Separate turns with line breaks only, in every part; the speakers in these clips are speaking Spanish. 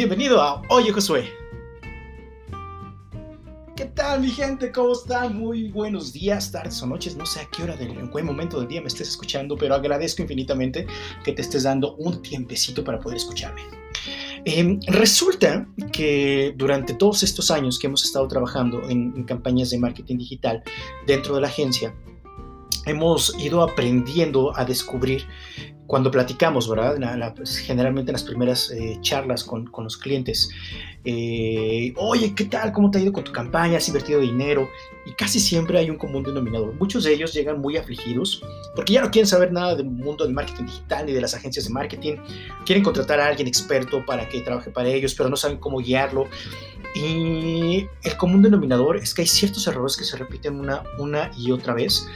Bienvenido a Oye Josué. ¿Qué tal mi gente? ¿Cómo están? Muy buenos días, tardes o noches. No sé a qué hora del en qué momento del día me estés escuchando, pero agradezco infinitamente que te estés dando un tiempecito para poder escucharme. Em, resulta que durante todos estos años que hemos estado trabajando en campañas de marketing digital dentro de la agencia, hemos ido aprendiendo a descubrir cuando platicamos, ¿verdad? Pues, generalmente en las primeras eh, charlas con, con, los clientes, eh, oye, ¿qué tal? ¿Cómo te ha ido con tu campaña? ¿Has invertido dinero? Y casi siempre hay un común denominador. Muchos de ellos llegan muy afligidos porque ya no quieren saber nada del mundo del marketing digital ni de las agencias de marketing. Quieren contratar a alguien experto para que trabaje para ellos, pero no saben cómo guiarlo. Y el común denominador es que hay ciertos errores que se repiten una, una y otra vez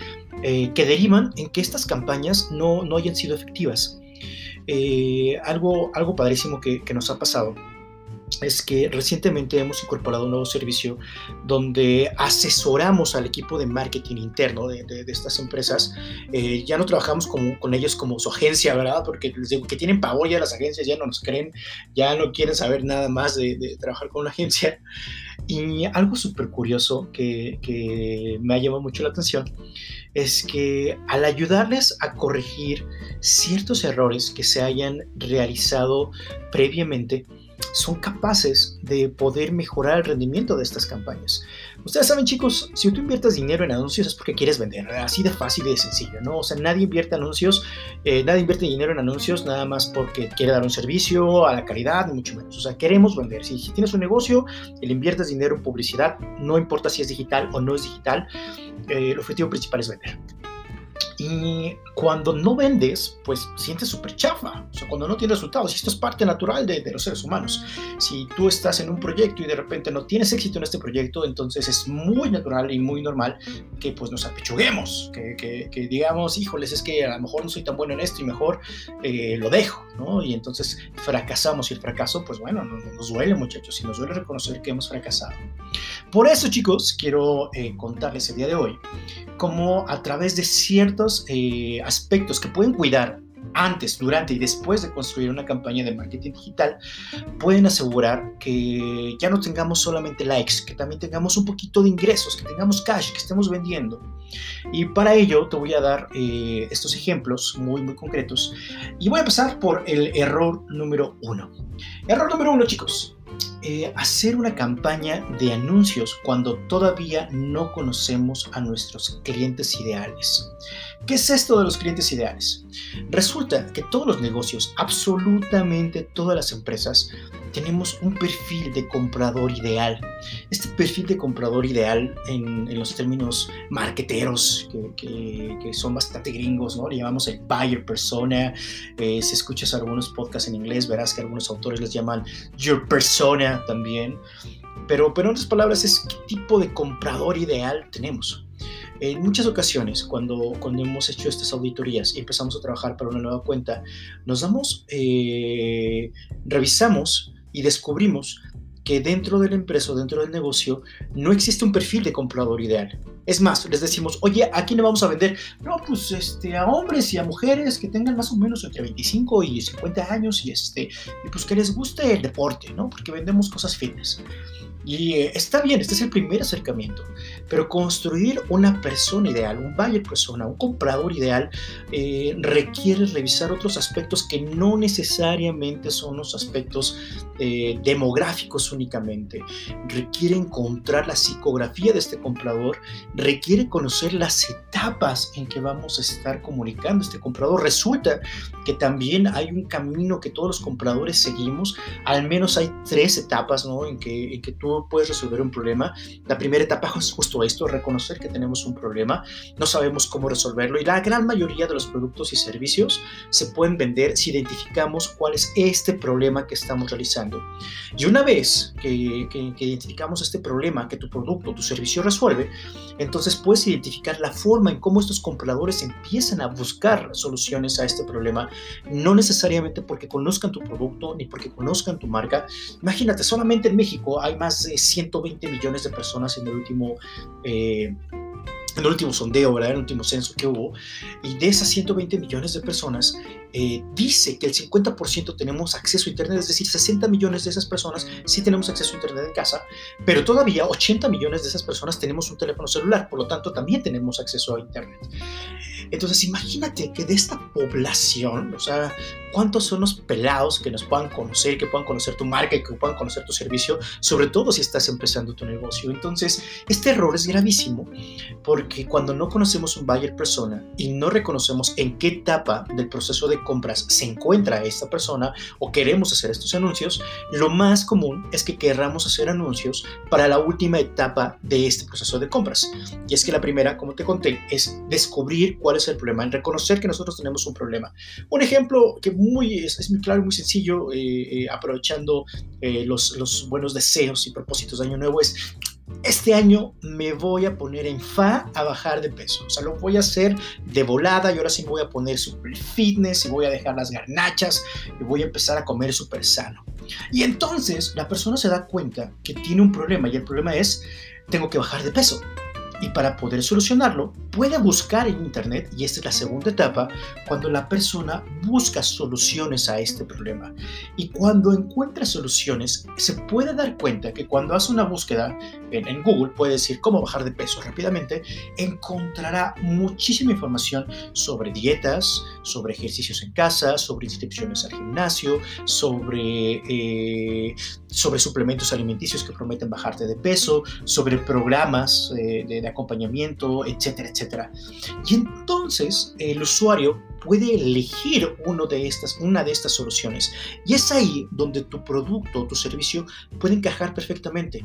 eh, que derivan en que estas campañas no, no hayan sido efectivas. Eh, algo, algo padrísimo que, que nos ha pasado es que recientemente hemos incorporado un nuevo servicio donde asesoramos al equipo de marketing interno de, estas empresas. Eh, ya no trabajamos con, ellos como su agencia, ¿verdad? Porque les digo que tienen pavor ya las agencias, ya no nos creen, ya no quieren saber nada más de, trabajar con una agencia. Y algo súper curioso que me ha llamado mucho la atención es que al ayudarles a corregir ciertos errores que se hayan realizado previamente, son capaces de poder mejorar el rendimiento de estas campañas. Ustedes saben, chicos, si tú inviertes dinero en anuncios es porque quieres vender, así de fácil y de sencillo, ¿no? O sea, nadie invierte anuncios, eh, nadie invierte dinero en anuncios nada más porque quiere dar un servicio a la calidad, ni mucho menos. O sea, queremos vender. Si, si tienes un negocio le inviertes dinero en publicidad, no importa si es digital o no es digital, eh, el objetivo principal es vender. Y cuando no vendes, pues sientes súper chafa. O sea, cuando no tienes resultados. Y esto es parte natural de, de, los seres humanos. Si tú estás en un proyecto y de repente no tienes éxito en este proyecto, entonces es muy natural y muy normal que pues nos apechuguemos. Que, que, que digamos, híjoles, es que a lo mejor no soy tan bueno en esto y mejor eh, lo dejo, ¿no? Y entonces fracasamos. Y el fracaso, pues bueno, nos, nos duele, muchachos. Y nos duele reconocer que hemos fracasado. Por eso, chicos, quiero eh, contarles el día de hoy cómo a través de ciertos eh, aspectos que pueden cuidar antes, durante y después de construir una campaña de marketing digital, pueden asegurar que ya no tengamos solamente likes, que también tengamos un poquito de ingresos, que tengamos cash, que estemos vendiendo. Y para ello te voy a dar eh, estos ejemplos muy, muy concretos. Y voy a pasar por el error número uno. Error número uno, chicos. Eh, hacer una campaña de anuncios cuando todavía no conocemos a nuestros clientes ideales. ¿Qué es esto de los clientes ideales? Resulta que todos los negocios, absolutamente todas las empresas, tenemos un perfil de comprador ideal. Este perfil de comprador ideal, en, en los términos marqueteros, que, que, que, son bastante gringos, ¿no? Le llamamos el buyer persona. Eh, si escuchas algunos podcasts en inglés, verás que algunos autores les llaman your persona también. Pero, pero en otras palabras, es qué tipo de comprador ideal tenemos. En muchas ocasiones, cuando, cuando hemos hecho estas auditorías y empezamos a trabajar para una nueva cuenta, nos damos, eh, revisamos y descubrimos que dentro de la empresa o dentro del negocio no existe un perfil de comprador ideal. Es más, les decimos, oye, ¿a quién le vamos a vender? No, pues este, a hombres y a mujeres que tengan más o menos entre 25 y 50 años y, este, pues que les guste el deporte, ¿no? Porque vendemos cosas fitness. Y eh, está bien, este es el primer acercamiento, pero construir una persona ideal, un buyer persona, un comprador ideal, eh, requiere revisar otros aspectos que no necesariamente son los aspectos eh, demográficos únicamente. Requiere encontrar la psicografía de este comprador, requiere conocer las etapas en que vamos a estar comunicando este comprador. Resulta que también hay un camino que todos los compradores seguimos, al menos hay tres etapas ¿no? en, que, en que tú puedes resolver un problema. La primera etapa es justo esto, reconocer que tenemos un problema, no sabemos cómo resolverlo y la gran mayoría de los productos y servicios se pueden vender si identificamos cuál es este problema que estamos realizando. Y una vez que, identificamos este problema que tu producto, tu servicio resuelve, entonces puedes identificar la forma en cómo estos compradores empiezan a buscar soluciones a este problema, no necesariamente porque conozcan tu producto ni porque conozcan tu marca. Imagínate, solamente en México hay más 120 millones de personas en el último... Eh, en el último sondeo, ¿verdad? En el último censo que hubo, y de esas 120 millones de personas, eh, dice que el 50% tenemos acceso a Internet, es decir, 60 millones de esas personas sí tenemos acceso a Internet en casa, pero todavía 80 millones de esas personas tenemos un teléfono celular, por lo tanto también tenemos acceso a Internet. Entonces imagínate que de esta población, o sea, cuántos son los pelados que nos puedan conocer, que puedan conocer tu marca y que puedan conocer tu servicio, sobre todo si estás empezando tu negocio. Entonces, este error es gravísimo porque cuando no conocemos un buyer persona y no reconocemos en qué etapa del proceso de compras se encuentra esta persona o queremos hacer estos anuncios, lo más común es que querramos hacer anuncios para la última etapa de este proceso de compras. Y es que la primera, como te conté, es descubrir cuál es el problema, en reconocer que nosotros tenemos un problema. Un ejemplo que muy, es, muy claro muy sencillo, eh, eh, aprovechando eh, los, los buenos deseos y propósitos de Año Nuevo, es este año me voy a poner en fa a bajar de peso. O sea, lo voy a hacer de volada y ahora sí me voy a poner super fitness y voy a dejar las garnachas y voy a empezar a comer súper sano. Y entonces la persona se da cuenta que tiene un problema y el problema es, tengo que bajar de peso. Y para poder solucionarlo, puede buscar en Internet, y esta es la segunda etapa, cuando la persona busca soluciones a este problema. Y cuando encuentra soluciones, se puede dar cuenta que cuando hace una búsqueda en, Google, puede decir cómo bajar de peso rápidamente, encontrará muchísima información sobre dietas, sobre ejercicios en casa, sobre inscripciones al gimnasio, sobre, eh, sobre suplementos alimenticios que prometen bajarte de peso, sobre programas eh, de acompañamiento, etcétera, etcétera. Y entonces el usuario puede elegir uno de estas, una de estas soluciones. Y es ahí donde tu producto o tu servicio puede encajar perfectamente.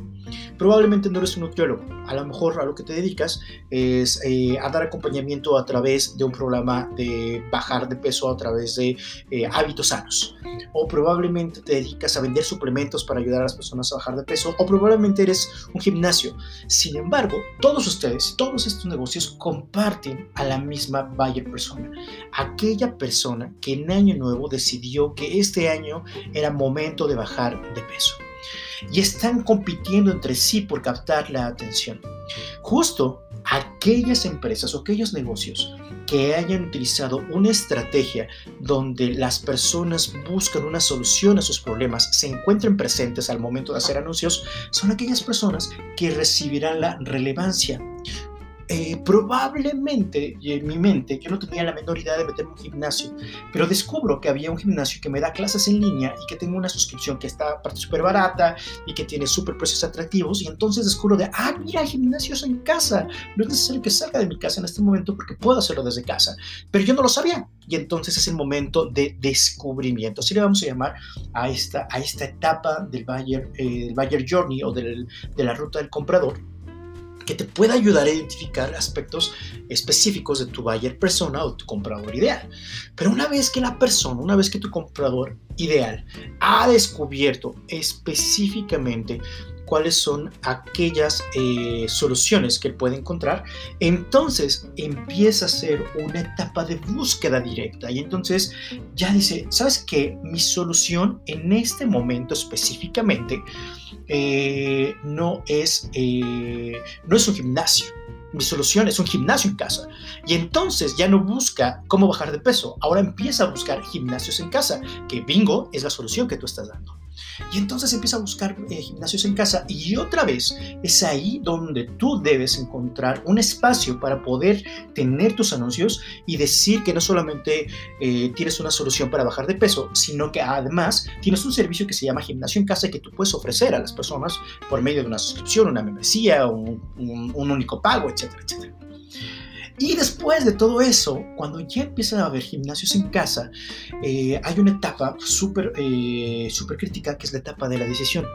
Probablemente no eres un nutriólogo. A lo mejor a lo que te dedicas es eh, a dar acompañamiento a través de un programa de bajar de peso a través de eh, hábitos sanos. O probablemente te dedicas a vender suplementos para ayudar a las personas a bajar de peso. O probablemente eres un gimnasio. Sin embargo, todos ustedes, todos estos negocios comparten a la misma buyer persona aquella persona que en Año Nuevo decidió que este año era momento de bajar de peso. Y están compitiendo entre sí por captar la atención. Justo aquellas empresas o aquellos negocios que hayan utilizado una estrategia donde las personas buscan una solución a sus problemas, se encuentren presentes al momento de hacer anuncios, son aquellas personas que recibirán la relevancia. Eh, probablemente en mi mente yo no tenía la menor idea de meterme un gimnasio, pero descubro que había un gimnasio que me da clases en línea y que tengo una suscripción que está súper barata y que tiene súper precios atractivos y entonces descubro de, ah, mira, gimnasios en casa, no es necesario que salga de mi casa en este momento porque puedo hacerlo desde casa, pero yo no lo sabía y entonces es el momento de descubrimiento, así le vamos a llamar a esta, a esta etapa del Bayer, eh, Bayer Journey o del, de la ruta del comprador que te pueda ayudar a identificar aspectos específicos de tu buyer persona o tu comprador ideal. Pero una vez que la persona, una vez que tu comprador ideal ha descubierto específicamente cuáles son aquellas eh, soluciones que puede encontrar, entonces empieza a ser una etapa de búsqueda directa y entonces ya dice, ¿sabes qué? Mi solución en este momento específicamente eh, no, es, eh, no es un gimnasio. Mi solución es un gimnasio en casa. Y entonces ya no busca cómo bajar de peso. Ahora empieza a buscar gimnasios en casa, que bingo es la solución que tú estás dando. Y entonces empieza a buscar eh, gimnasios en casa y otra vez es ahí donde tú debes encontrar un espacio para poder tener tus anuncios y decir que no solamente eh, tienes una solución para bajar de peso, sino que además tienes un servicio que se llama gimnasio en casa que tú puedes ofrecer a las personas por medio de una suscripción, una membresía, un, un único pago, etcétera, etcétera. Y después de todo eso, cuando ya empiezan a haber gimnasios en casa, eh, hay una etapa súper eh, crítica que es la etapa de la decisión.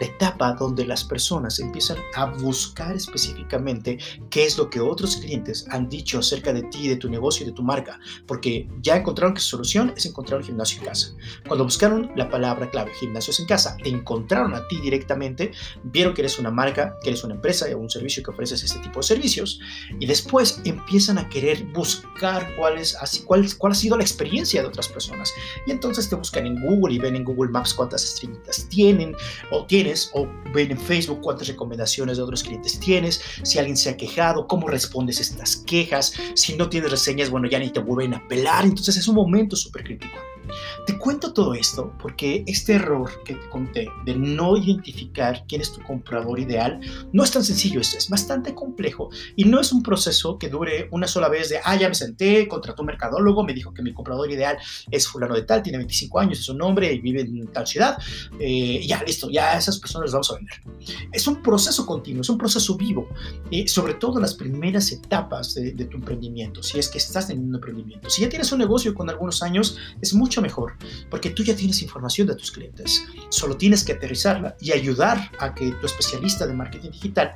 La etapa donde las personas empiezan a buscar específicamente qué es lo que otros clientes han dicho acerca de ti, de tu negocio y de tu marca, porque ya encontraron que su solución es encontrar un gimnasio en casa. Cuando buscaron la palabra clave gimnasios en casa, te encontraron a ti directamente, vieron que eres una marca, que eres una empresa o un servicio que ofreces este tipo de servicios y después empezaron empiezan a querer buscar cuál, así, cuál, cuál ha sido la experiencia de otras personas. Y entonces te buscan en Google y ven en Google Maps cuántas estrellitas tienen o tienes, o ven en Facebook cuántas recomendaciones de otros clientes tienes, si alguien se ha quejado, cómo respondes estas quejas, si no tienes reseñas, bueno, ya ni te vuelven a pelar. Entonces es un momento súper crítico. Te cuento todo esto porque este error que te conté de no identificar quién es tu comprador ideal no es tan sencillo, es, es bastante complejo y no es un proceso que dure una sola vez de, ah, ya me senté, contrató un mercadólogo, me dijo que mi comprador ideal es fulano de tal, tiene 25 años, es un hombre y vive en tal ciudad, eh, ya listo, ya a esas personas las vamos a vender. Es un proceso continuo, es un proceso vivo, y sobre todo las primeras etapas de, de tu emprendimiento, si es que estás teniendo un emprendimiento. Si ya tienes un negocio con algunos años, es mucho mejor, porque tú ya tienes información de tus clientes. Solo tienes que aterrizarla y ayudar a que tu especialista de marketing digital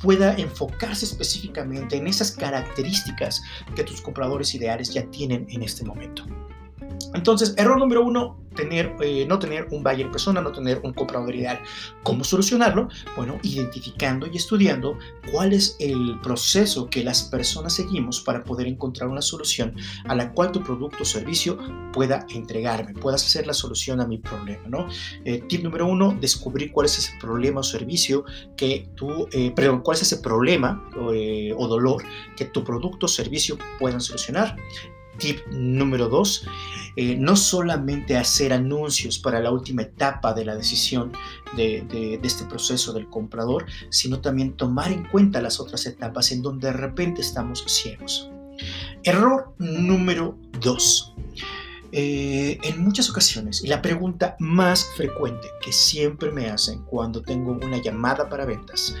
pueda enfocarse específicamente en esas características que tus compradores ideales ya tienen en este momento. Entonces, error número uno, tener, eh, no tener un buyer persona, no tener un comprador ideal. ¿Cómo solucionarlo? Bueno, identificando y estudiando cuál es el proceso que las personas seguimos para poder encontrar una solución a la cual tu producto o servicio pueda entregarme, puedas hacer la solución a mi problema, ¿no? Eh, tip número uno, descubrir cuál es ese problema o servicio que tú, eh, perdón, cuál es ese problema o dolor que tu producto o servicio puedan solucionar. Tip número dos, eh, no solamente hacer anuncios para la última etapa de la decisión de, este proceso del comprador, sino también tomar en cuenta las otras etapas en donde de repente estamos ciegos. Error número dos. Eh, en muchas ocasiones, y la pregunta más frecuente que siempre me hacen cuando tengo una llamada para ventas,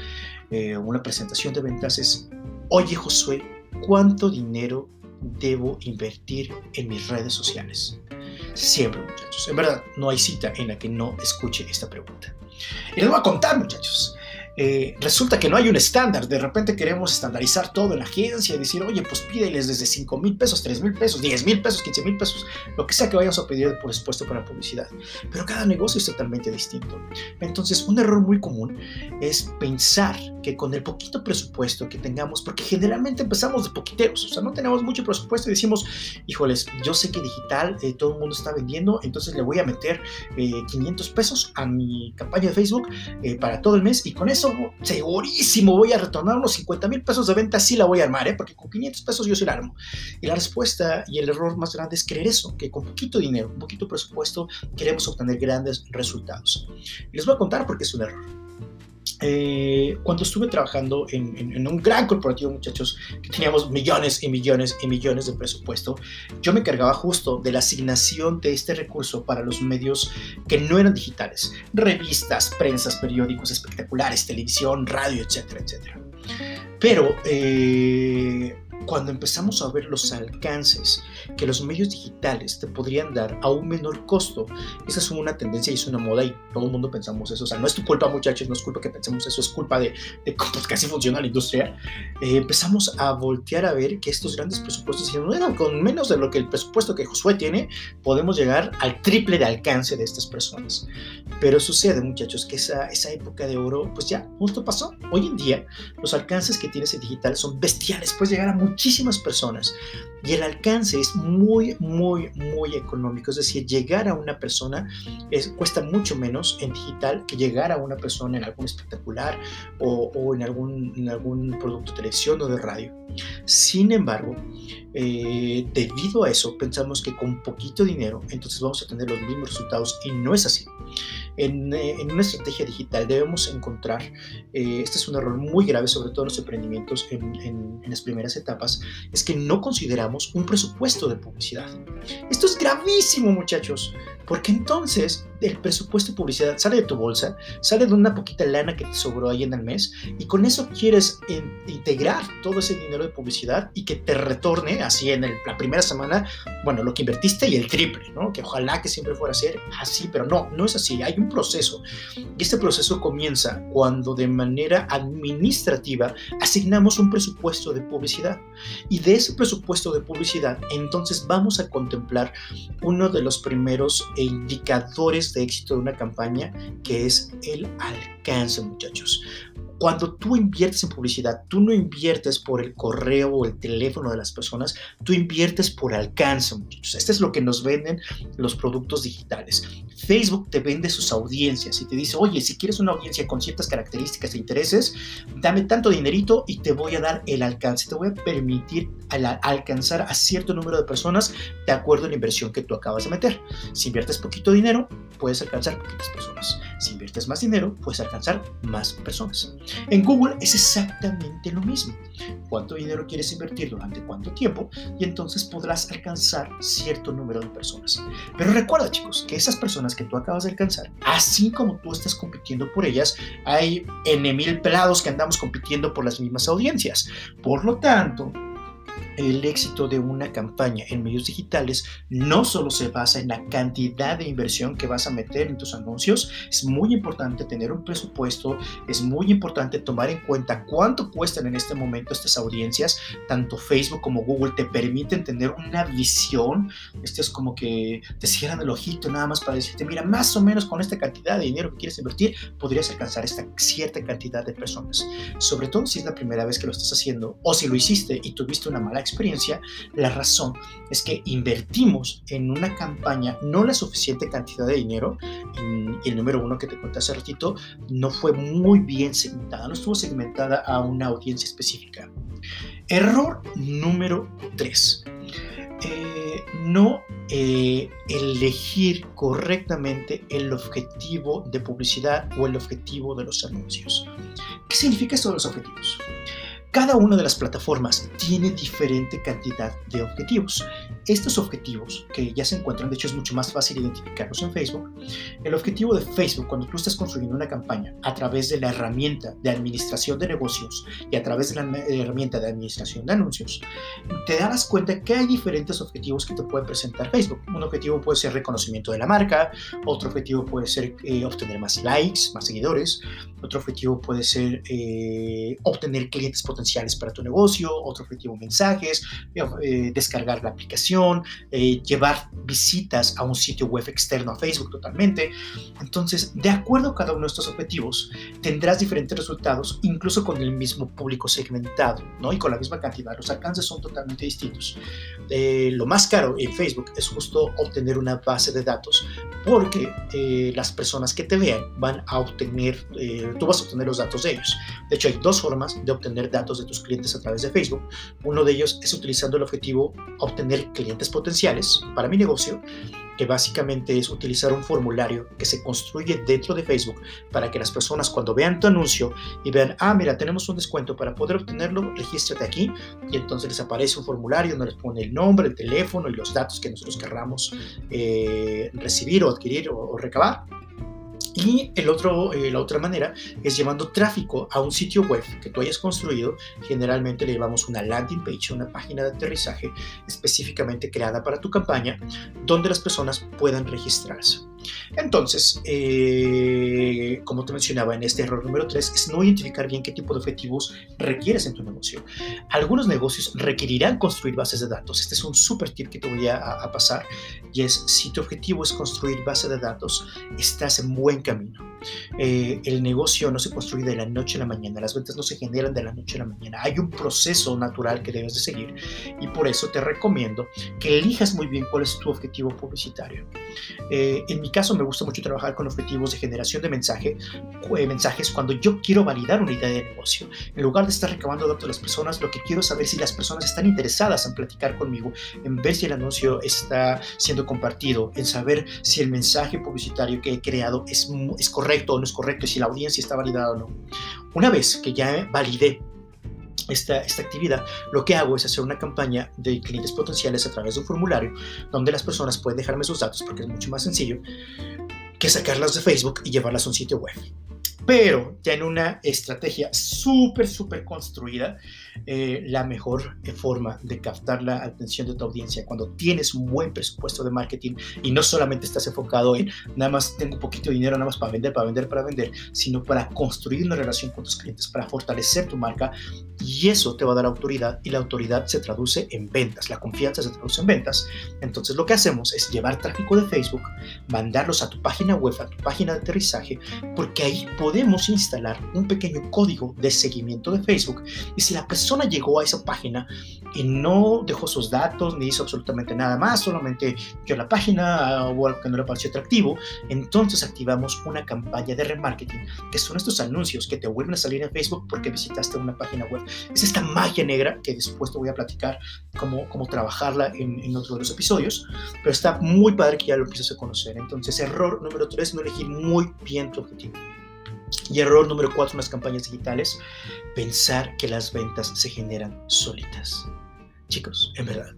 eh, una presentación de ventas es, oye Josué, ¿cuánto dinero debo invertir en mis redes sociales? Siempre, muchachos. En verdad, no hay cita en la que no escuche esta pregunta. Y les voy a contar, muchachos. Eh, resulta que no hay un estándar. De repente queremos estandarizar todo en la agencia y decir, oye, pues pídeles desde 5 mil pesos, 3 mil pesos, 10 mil pesos, 15 mil pesos, lo que sea que vayamos a pedir por supuesto para publicidad. Pero cada negocio es totalmente distinto. Entonces, un error muy común es pensar que con el poquito presupuesto que tengamos, porque generalmente empezamos de poquiteros, o sea, no tenemos mucho presupuesto y decimos, híjoles, yo sé que digital eh, todo el mundo está vendiendo, entonces le voy a meter 500 eh, pesos a mi campaña de Facebook para todo el mes y con eso segurísimo voy a retornar unos 50 mil pesos de venta, sí la voy a armar, ¿eh? porque con 500 pesos yo sí la armo. Y la respuesta y el error más grande es creer eso, que con poquito dinero, un poquito presupuesto, queremos obtener grandes resultados. Y les voy a contar por qué es un error. Cuando estuve trabajando en, un gran corporativo, muchachos, que teníamos millones y millones y millones de presupuesto, yo me cargaba justo de la asignación de este recurso para los medios que no eran digitales, revistas, prensas, periódicos espectaculares, televisión, radio, etcétera, etcétera. Pero eh, cuando empezamos a ver los alcances que los medios digitales te podrían dar a un menor costo, esa es una tendencia y es una moda y todo el mundo pensamos eso. O sea, no es tu culpa, muchachos, no es culpa que pensemos eso, es culpa de, de cómo casi funciona la industria. Eh, empezamos a voltear a ver que estos grandes presupuestos, bueno, con menos de lo que el presupuesto que Josué tiene, podemos llegar al triple de alcance de estas personas. Pero sucede, muchachos, que esa, esa época de oro, pues ya justo pasó. Hoy en día, los alcances que tienes en digital son bestiales, puedes llegar a muchísimas personas y el alcance es muy, muy, muy económico. Es decir, llegar a una persona es, cuesta mucho menos en digital que llegar a una persona en algún espectacular o, o en, algún, en algún producto de televisión o de radio. Sin embargo, eh, debido a eso, pensamos que con poquito dinero, entonces vamos a tener los mismos resultados y no es así. En, eh, una estrategia digital debemos encontrar, eh, este es un error muy grave, sobre todo en los emprendimientos en, en las primeras etapas, es que no consideramos un presupuesto de publicidad. Esto es gravísimo, muchachos, porque entonces el presupuesto de publicidad sale de tu bolsa, sale de una poquita lana que te sobró ahí en el mes y con eso quieres integrar todo ese dinero de publicidad y que te retorne así en la primera semana, bueno, lo que invertiste y el triple, ¿no? Que ojalá que siempre fuera a ser así, pero no, no es así, hay un proceso y este proceso comienza cuando de manera administrativa asignamos un presupuesto de publicidad y de ese presupuesto de publicidad entonces vamos a contemplar uno de los primeros indicadores de éxito de una campaña, que es el alcance, muchachos. cuando tú inviertes en publicidad, tú no inviertes por el correo o el teléfono de las personas, tú inviertes por alcance, muchachos. Este es lo que nos venden los productos digitales. Facebook te vende sus audiencias y te dice, oye, si quieres una audiencia con ciertas características e intereses, dame tanto dinerito y te voy a dar el alcance, te voy a permitir alcanzar a cierto número de personas de acuerdo a la inversión que tú acabas de meter. Si inviertes poquito dinero, puedes alcanzar poquitas personas. Si inviertes más dinero, puedes alcanzar más personas. En Google es exactamente lo mismo. ¿Cuánto dinero quieres invertir durante cuánto tiempo? Y entonces podrás alcanzar cierto número de personas. Pero recuerda, chicos, que esas personas que tú acabas de alcanzar, así como tú estás compitiendo por ellas, hay N mil pelados que andamos compitiendo por las mismas audiencias. Por lo tanto, el éxito de una campaña en medios digitales no solo se basa en la cantidad de inversión que vas a meter en tus anuncios, es muy importante tener un presupuesto, es muy importante tomar en cuenta cuánto cuestan en este momento estas audiencias, tanto Facebook como Google te permiten tener una visión, este es como que te cierran el ojito nada más para decirte, mira, más o menos con esta cantidad de dinero que quieres invertir, podrías alcanzar esta cierta cantidad de personas, sobre todo si es la primera vez que lo estás haciendo o si lo hiciste y tuviste una mala experiencia, la razón es que invertimos en una campaña no la suficiente cantidad de dinero. Y el número uno que te conté hace ratito no fue muy bien segmentada, no estuvo segmentada a una audiencia específica. Error número tres. Eh, no eh, elegir correctamente el objetivo de publicidad o el objetivo de los anuncios. ¿Qué significa esto de los objetivos? Cada una de las plataformas tiene diferente cantidad de objetivos. Estos objetivos, que ya se encuentran, de hecho es mucho más fácil identificarlos en Facebook, el objetivo de Facebook cuando tú estás construyendo una campaña a través de la herramienta de administración de negocios y a través de la herramienta de administración de anuncios, te darás cuenta que hay diferentes objetivos que te puede presentar Facebook. Un objetivo puede ser reconocimiento de la marca, otro objetivo puede ser eh, obtener más likes, más seguidores, otro objetivo puede ser eh, obtener clientes potenciales para tu negocio, otro objetivo mensajes, eh, descargar la aplicación, eh, llevar visitas a un sitio web externo a Facebook totalmente. Entonces, de acuerdo a cada uno de estos objetivos, tendrás diferentes resultados, incluso con el mismo público segmentado, ¿no? Y con la misma cantidad. Los alcances son totalmente distintos. lo más caro en Facebook es justo obtener una base de datos, porque las personas que te vean van a obtener tú vas a obtener los datos de ellos. De hecho, hay dos formas de obtener datos de tus clientes a través de Facebook. Uno de ellos es utilizando el objetivo obtener clientes potenciales para mi negocio, que básicamente es utilizar un formulario que se construye dentro de Facebook para que las personas cuando vean tu anuncio y vean, ah, mira, tenemos un descuento para poder obtenerlo, regístrate aquí y entonces les aparece un formulario donde les pone el nombre, el teléfono y los datos que nosotros querramos eh, recibir o adquirir o recabar y el otro, eh, la otra manera es llevando tráfico a un sitio web que tú hayas construido. Generalmente le llevamos una landing page, una página de aterrizaje específicamente creada para tu campaña, donde las personas puedan registrarse. Entonces, eh, como te mencionaba en este error número 3, es no identificar bien qué tipo de objetivos requieres en tu negocio. Algunos negocios requerirán construir bases de datos. Este es un super tip que te voy a, pasar y es si tu objetivo es construir base de datos, estás en buen camino. Eh, el negocio no se construye de la noche a la mañana, las ventas no se generan de la noche a la mañana. Hay un proceso natural que debes de seguir y por eso te recomiendo que elijas muy bien cuál es tu objetivo publicitario. Eh, en mi caso me gusta mucho trabajar con objetivos de generación de mensaje, eh, mensajes cuando yo quiero validar una idea de negocio. En lugar de estar recabando datos de las personas, lo que quiero es saber si las personas están interesadas en platicar conmigo, en ver si el anuncio está siendo compartido, en saber si el mensaje publicitario que he creado es, es correcto o no es correcto y si la audiencia está validada o no. Una vez que ya validé esta, esta, actividad, lo que hago es hacer una campaña de clientes potenciales a través de un formulario donde las personas pueden dejarme sus datos porque es mucho más sencillo que sacarlas de Facebook y llevarlas a un sitio web pero ya en una estrategia súper, súper construida, eh, la mejor eh, forma de captar la atención de tu audiencia cuando tienes un buen presupuesto de marketing y no solamente estás enfocado en nada más tengo poquito dinero nada más para vender, para vender, para vender, sino para construir una relación con tus clientes, para fortalecer tu marca y eso te va a dar autoridad y la autoridad se traduce en ventas, la confianza se traduce en ventas. Entonces lo que hacemos es llevar tráfico de Facebook, mandarlos a tu página web, a tu página de aterrizaje, porque ahí podemos instalar un pequeño código de seguimiento de Facebook. Y si la persona llegó a esa página y no dejó sus datos ni hizo absolutamente nada más, solamente vio la página o algo que no le pareció atractivo, entonces activamos una campaña de remarketing, que son estos anuncios que te vuelven a salir en Facebook porque visitaste una página web. Es esta magia negra que después te voy a platicar cómo, cómo trabajarla en, en otro de los episodios, pero está muy padre que ya lo empieces a conocer. Entonces, error número 3, no elegir muy bien tu objetivo. Y error número 4 en las campañas digitales, pensar que las ventas se generan solitas. Chicos, en verdad,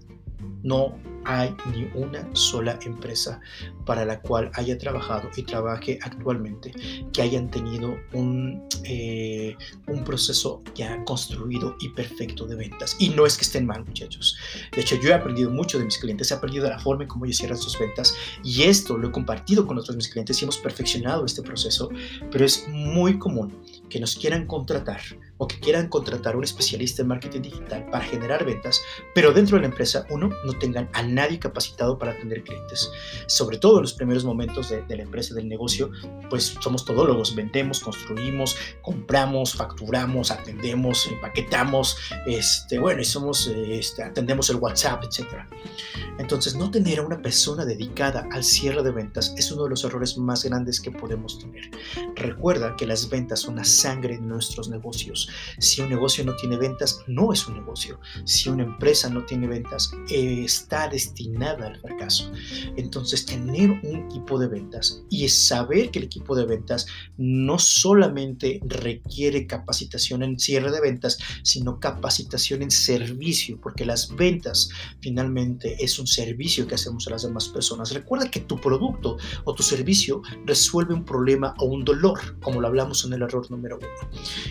no hay ni una sola empresa para la cual haya trabajado y trabaje actualmente que hayan tenido un, eh, un proceso ya construido y perfecto de ventas. Y no es que estén mal, muchachos. De hecho, yo he aprendido mucho de mis clientes, he aprendido de la forma en cómo ellos cierran sus ventas y esto lo he compartido con otros mis clientes y hemos perfeccionado este proceso, pero es muy común que nos quieran contratar o que quieran contratar a un especialista en marketing digital para generar ventas, pero dentro de la empresa, uno, no tengan a nadie capacitado para atender clientes. Sobre todo en los primeros momentos de, la empresa, del negocio, pues somos todólogos, vendemos, construimos, compramos, facturamos, atendemos, empaquetamos, este, bueno, y somos, este, atendemos el WhatsApp, etc. Entonces, no tener a una persona dedicada al cierre de ventas es uno de los errores más grandes que podemos tener. Recuerda que las ventas son la sangre de nuestros negocios si un negocio no tiene ventas, no es un negocio. Si una empresa no tiene ventas, está destinada al fracaso. Entonces, tener un equipo de ventas y saber que el equipo de ventas no solamente requiere capacitación en cierre de ventas, sino capacitación en servicio, porque las ventas finalmente es un servicio que hacemos a las demás personas. Recuerda que tu producto o tu servicio resuelve un problema o un dolor, como lo hablamos en el error número uno.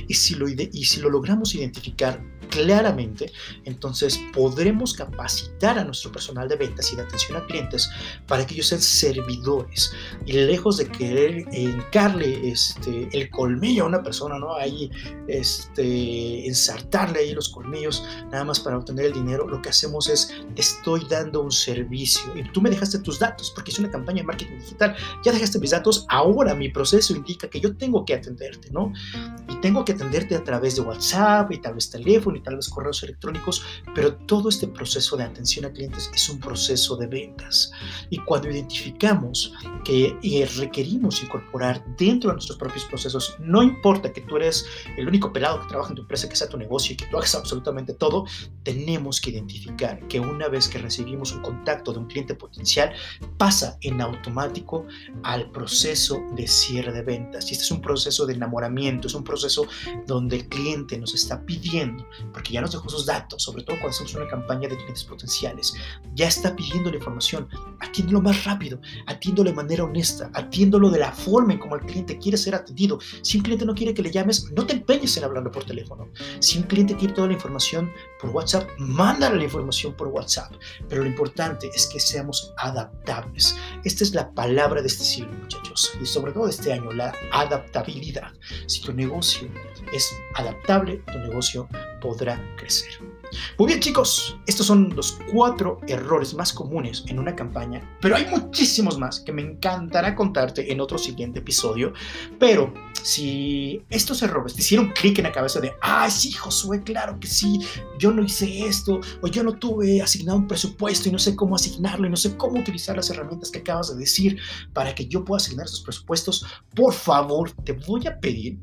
Y si lo, y si lo logramos identificar claramente, entonces podremos capacitar a nuestro personal de ventas y de atención a clientes para que ellos sean servidores y lejos de querer encarle este, el colmillo a una persona, ¿no? Ahí, este, ensartarle ahí los colmillos nada más para obtener el dinero, lo que hacemos es estoy dando un servicio y tú me dejaste tus datos porque es una campaña de marketing digital, ya dejaste mis datos, ahora mi proceso indica que yo tengo que atenderte, ¿no? Y tengo que atenderte a través de WhatsApp y tal vez teléfono y tal vez correos electrónicos, pero todo este proceso de atención a clientes es un proceso de ventas. Y cuando identificamos que requerimos incorporar dentro de nuestros propios procesos, no importa que tú eres el único pelado que trabaja en tu empresa, que sea tu negocio y que tú hagas absolutamente todo, tenemos que identificar que una vez que recibimos un contacto de un cliente potencial, pasa en automático al proceso de cierre de ventas. Y este es un proceso de enamoramiento, es un proceso donde el cliente nos está pidiendo porque ya nos dejó sus datos, sobre todo cuando hacemos una campaña de clientes potenciales. Ya está pidiendo la información. Atiéndelo más rápido, atiéndolo de manera honesta, atiéndolo de la forma en como el cliente quiere ser atendido. Si un cliente no quiere que le llames, no te empeñes en hablarle por teléfono. Si un cliente quiere toda la información por WhatsApp, mándale la información por WhatsApp. Pero lo importante es que seamos adaptables. Esta es la palabra de este siglo, muchachos, y sobre todo de este año, la adaptabilidad. Si tu negocio es adaptable, tu negocio podrá crecer. Muy bien chicos, estos son los cuatro errores más comunes en una campaña, pero hay muchísimos más que me encantará contarte en otro siguiente episodio. Pero si estos errores te hicieron clic en la cabeza de, ay sí Josué, claro que sí, yo no hice esto, o yo no tuve asignado un presupuesto y no sé cómo asignarlo y no sé cómo utilizar las herramientas que acabas de decir para que yo pueda asignar esos presupuestos, por favor te voy a pedir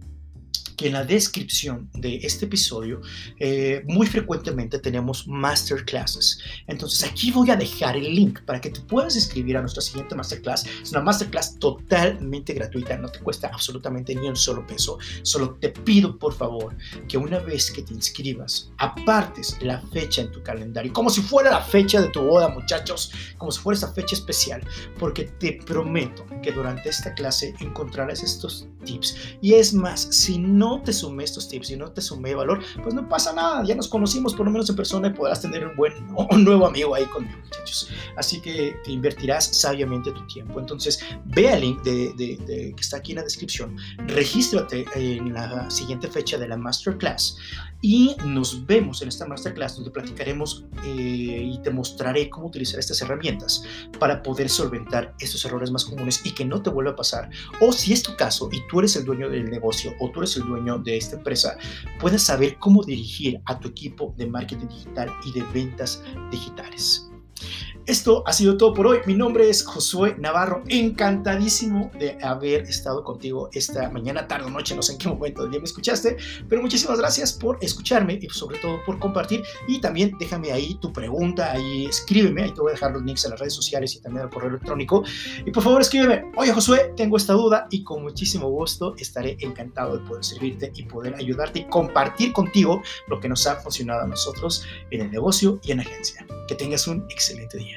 que en la descripción de este episodio eh, muy frecuentemente tenemos masterclasses. Entonces aquí voy a dejar el link para que te puedas inscribir a nuestra siguiente masterclass. Es una masterclass totalmente gratuita, no te cuesta absolutamente ni un solo peso. Solo te pido por favor que una vez que te inscribas, apartes la fecha en tu calendario, como si fuera la fecha de tu boda muchachos, como si fuera esa fecha especial, porque te prometo que durante esta clase encontrarás estos tips. Y es más, si no te sumé estos tips, si no te sumé valor, pues no pasa nada, ya nos conocimos por lo menos en persona y podrás tener un buen, un nuevo amigo ahí conmigo, muchachos. Así que te invertirás sabiamente tu tiempo. Entonces, ve al link de, que está aquí en la descripción, regístrate en la siguiente fecha de la masterclass y nos vemos en esta masterclass donde platicaremos eh, y te mostraré cómo utilizar estas herramientas para poder solventar estos errores más comunes y que no te vuelva a pasar. O si es tu caso y tú eres el dueño del negocio o tú eres el dueño de esta empresa, puedes saber cómo dirigir a tu equipo de marketing digital y de ventas digitales. Esto ha sido todo por hoy. Mi nombre es Josué Navarro. Encantadísimo de haber estado contigo esta mañana, tarde o noche. No sé en qué momento del día me escuchaste, pero muchísimas gracias por escucharme y sobre todo por compartir. Y también déjame ahí tu pregunta, ahí escríbeme. Ahí te voy a dejar los links a las redes sociales y también al correo electrónico. Y por favor, escríbeme. Oye, Josué, tengo esta duda y con muchísimo gusto estaré encantado de poder servirte y poder ayudarte y compartir contigo lo que nos ha funcionado a nosotros en el negocio y en la agencia. Que tengas un excelente día.